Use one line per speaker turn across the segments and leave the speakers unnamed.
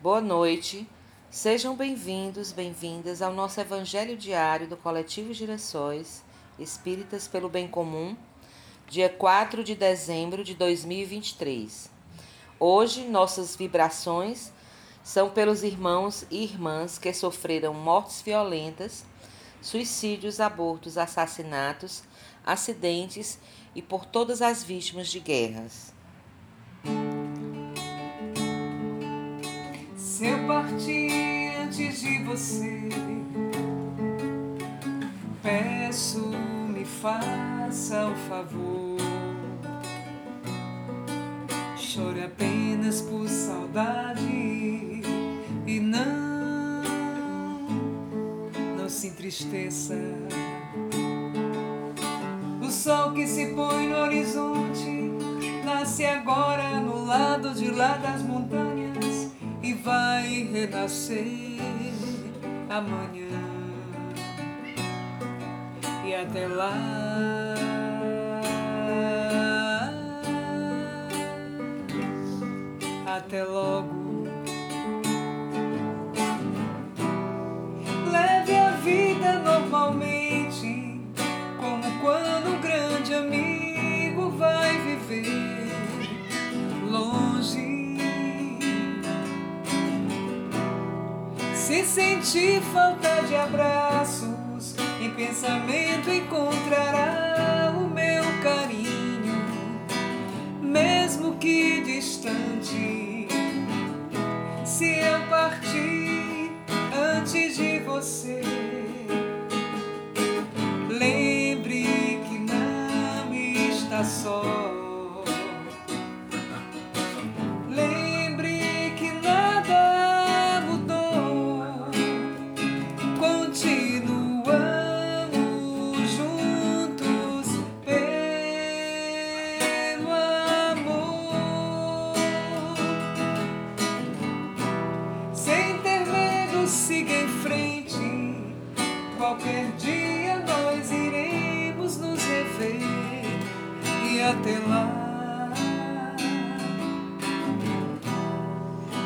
Boa noite. Sejam bem-vindos, bem-vindas ao nosso Evangelho Diário do Coletivo Girassóis Espíritas pelo Bem Comum, dia 4 de dezembro de 2023. Hoje, nossas vibrações são pelos irmãos e irmãs que sofreram mortes violentas, suicídios, abortos, assassinatos, acidentes e por todas as vítimas de guerras.
Se eu partir antes de você, peço, me faça o favor. Chore apenas por saudade e não, não se entristeça. O sol que se põe no horizonte nasce agora no lado de lá das montanhas vai renascer amanhã. E até lá. Até logo. Se sentir falta de abraços, em pensamento encontrará o meu carinho, mesmo que distante. Se eu partir antes de você,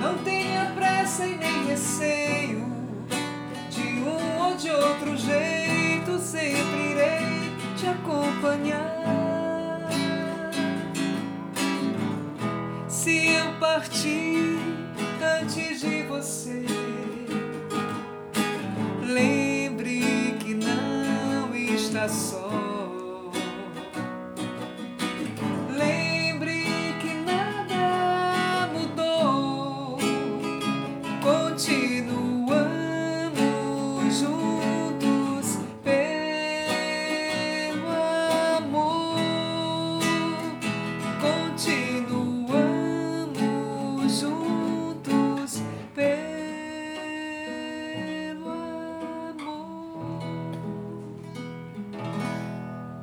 Não tenha pressa e nem receio, de um ou de outro jeito sempre irei te acompanhar. Se eu partir antes de você, lembre está só.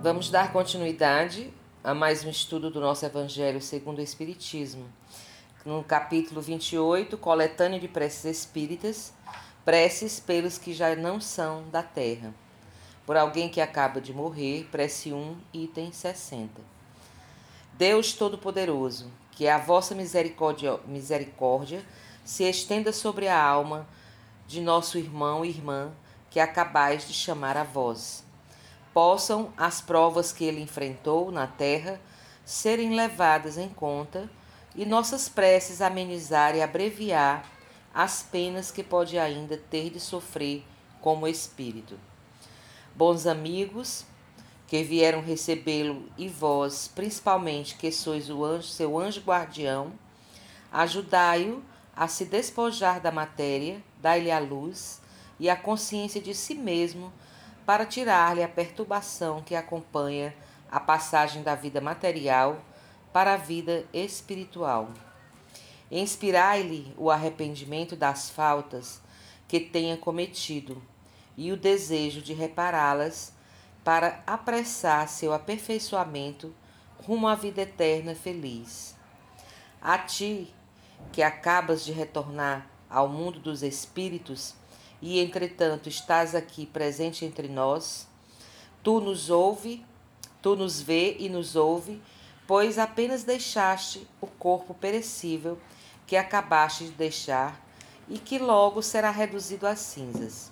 Vamos dar continuidade a mais um estudo do nosso Evangelho segundo o Espiritismo. No capítulo 28, Coletânea de Preces Espíritas, Preces pelos que já não são da terra. Por alguém que acaba de morrer, prece 1, item 60. Deus Todo-Poderoso, que a vossa misericórdia, misericórdia se estenda sobre a alma de nosso irmão e irmã que acabais de chamar a vós possam as provas que ele enfrentou na terra serem levadas em conta e nossas preces amenizar e abreviar as penas que pode ainda ter de sofrer como espírito. Bons amigos, que vieram recebê-lo e vós, principalmente que sois o anjo, seu anjo guardião, ajudai-o a se despojar da matéria, dai-lhe a luz e a consciência de si mesmo para tirar-lhe a perturbação que acompanha a passagem da vida material para a vida espiritual. Inspirai-lhe o arrependimento das faltas que tenha cometido e o desejo de repará-las para apressar seu aperfeiçoamento rumo à vida eterna feliz. A ti, que acabas de retornar ao mundo dos espíritos, e entretanto estás aqui presente entre nós, tu nos ouve, tu nos vê e nos ouve, pois apenas deixaste o corpo perecível que acabaste de deixar e que logo será reduzido a cinzas.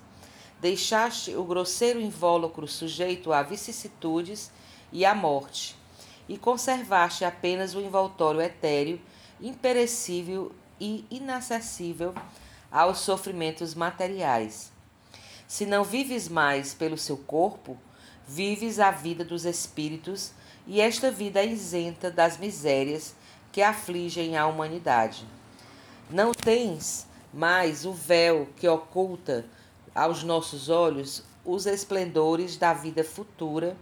Deixaste o grosseiro invólucro sujeito a vicissitudes e à morte, e conservaste apenas o envoltório etéreo, imperecível e inacessível aos sofrimentos materiais. Se não vives mais pelo seu corpo, vives a vida dos espíritos, e esta vida é isenta das misérias que afligem a humanidade. Não tens mais o véu que oculta aos nossos olhos os esplendores da vida futura.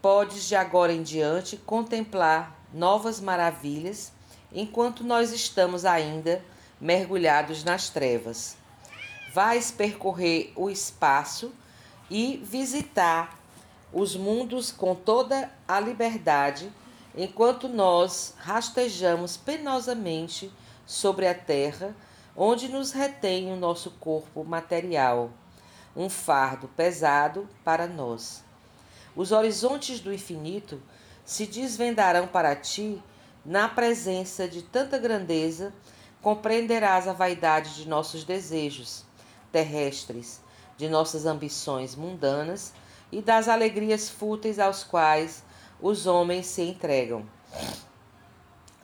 Podes de agora em diante contemplar novas maravilhas, enquanto nós estamos ainda mergulhados nas trevas. Vais percorrer o espaço e visitar os mundos com toda a liberdade, enquanto nós rastejamos penosamente sobre a terra, onde nos retém o nosso corpo material, um fardo pesado para nós. Os horizontes do infinito se desvendarão para ti na presença de tanta grandeza, compreenderás a vaidade de nossos desejos terrestres, de nossas ambições mundanas e das alegrias fúteis aos quais os homens se entregam.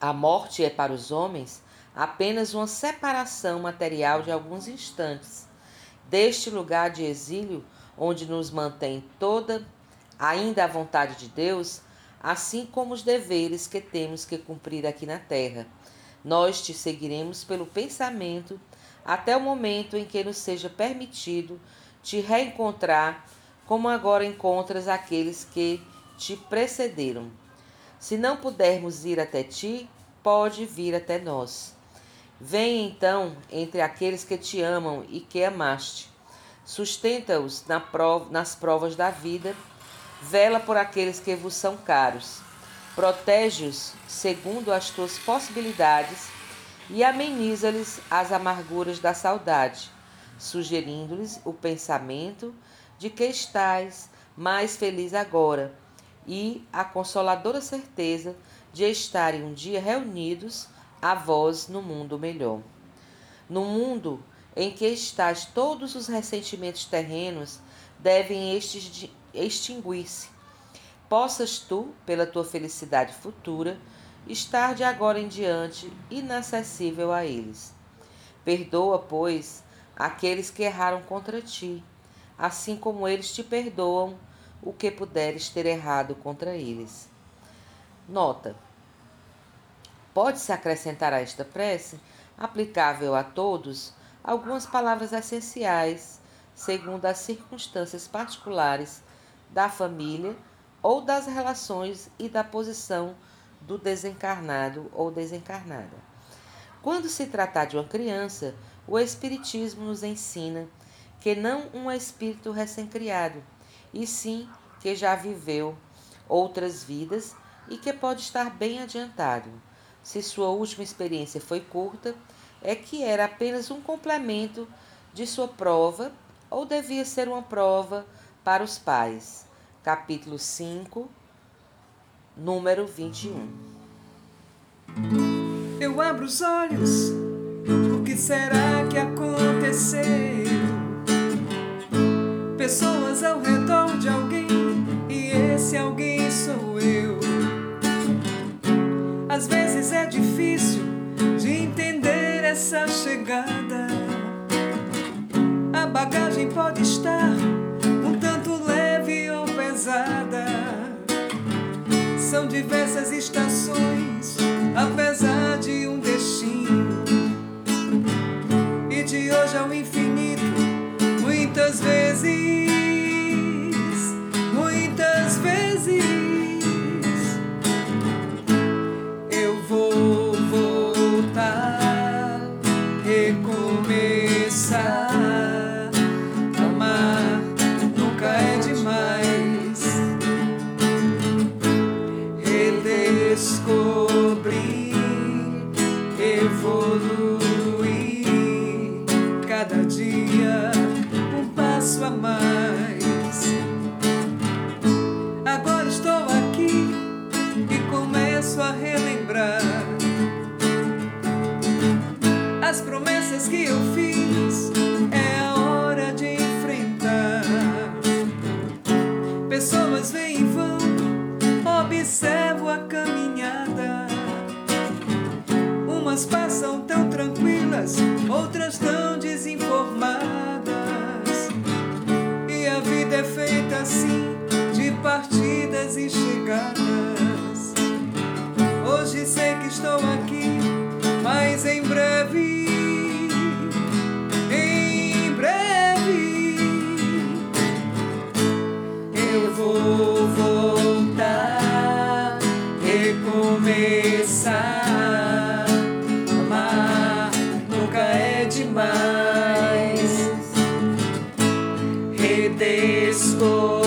A morte é para os homens apenas uma separação material de alguns instantes deste lugar de exílio onde nos mantém toda ainda a vontade de Deus, assim como os deveres que temos que cumprir aqui na terra. Nós te seguiremos pelo pensamento até o momento em que nos seja permitido te reencontrar, como agora encontras aqueles que te precederam. Se não pudermos ir até ti, pode vir até nós. Vem então entre aqueles que te amam e que amaste. Sustenta-os nas provas da vida. Vela por aqueles que vos são caros. Protege-os segundo as tuas possibilidades e ameniza-lhes as amarguras da saudade, sugerindo-lhes o pensamento de que estás mais feliz agora e a consoladora certeza de estarem um dia reunidos a vós no mundo melhor. No mundo em que estás, todos os ressentimentos terrenos devem extinguir-se. Possas tu, pela tua felicidade futura, estar de agora em diante inacessível a eles. Perdoa, pois, aqueles que erraram contra ti, assim como eles te perdoam o que puderes ter errado contra eles. Nota: Pode-se acrescentar a esta prece, aplicável a todos, algumas palavras essenciais, segundo as circunstâncias particulares da família ou das relações e da posição do desencarnado ou desencarnada. Quando se tratar de uma criança, o Espiritismo nos ensina que não um espírito recém-criado, e sim que já viveu outras vidas e que pode estar bem adiantado se sua última experiência foi curta, é que era apenas um complemento de sua prova ou devia ser uma prova para os pais. Capítulo 5, número 21.
Eu abro os olhos, o que será que aconteceu? Pessoas ao redor de alguém, e esse alguém sou eu. Às vezes é difícil de entender essa chegada. A bagagem pode estar São diversas estações, apesar de um destino. E de hoje ao infinito, school. Sei que estou aqui, mas em breve, em breve, eu vou voltar, recomeçar. Amar nunca é demais. Redescobrir,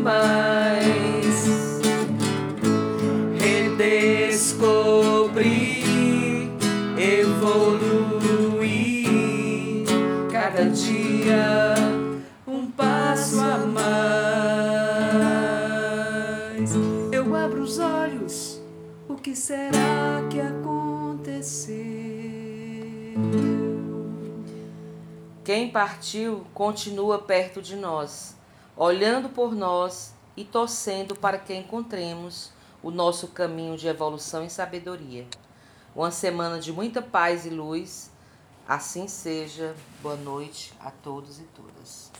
demais. Redescobrir, evoluir, cada dia um passo a mais. Eu abro os olhos, o que será que aconteceu?
Quem partiu continua perto de nós, olhando por nós e torcendo para que encontremos o nosso caminho de evolução e sabedoria. Uma semana de muita paz e luz. Assim seja. Boa noite a todos e todas.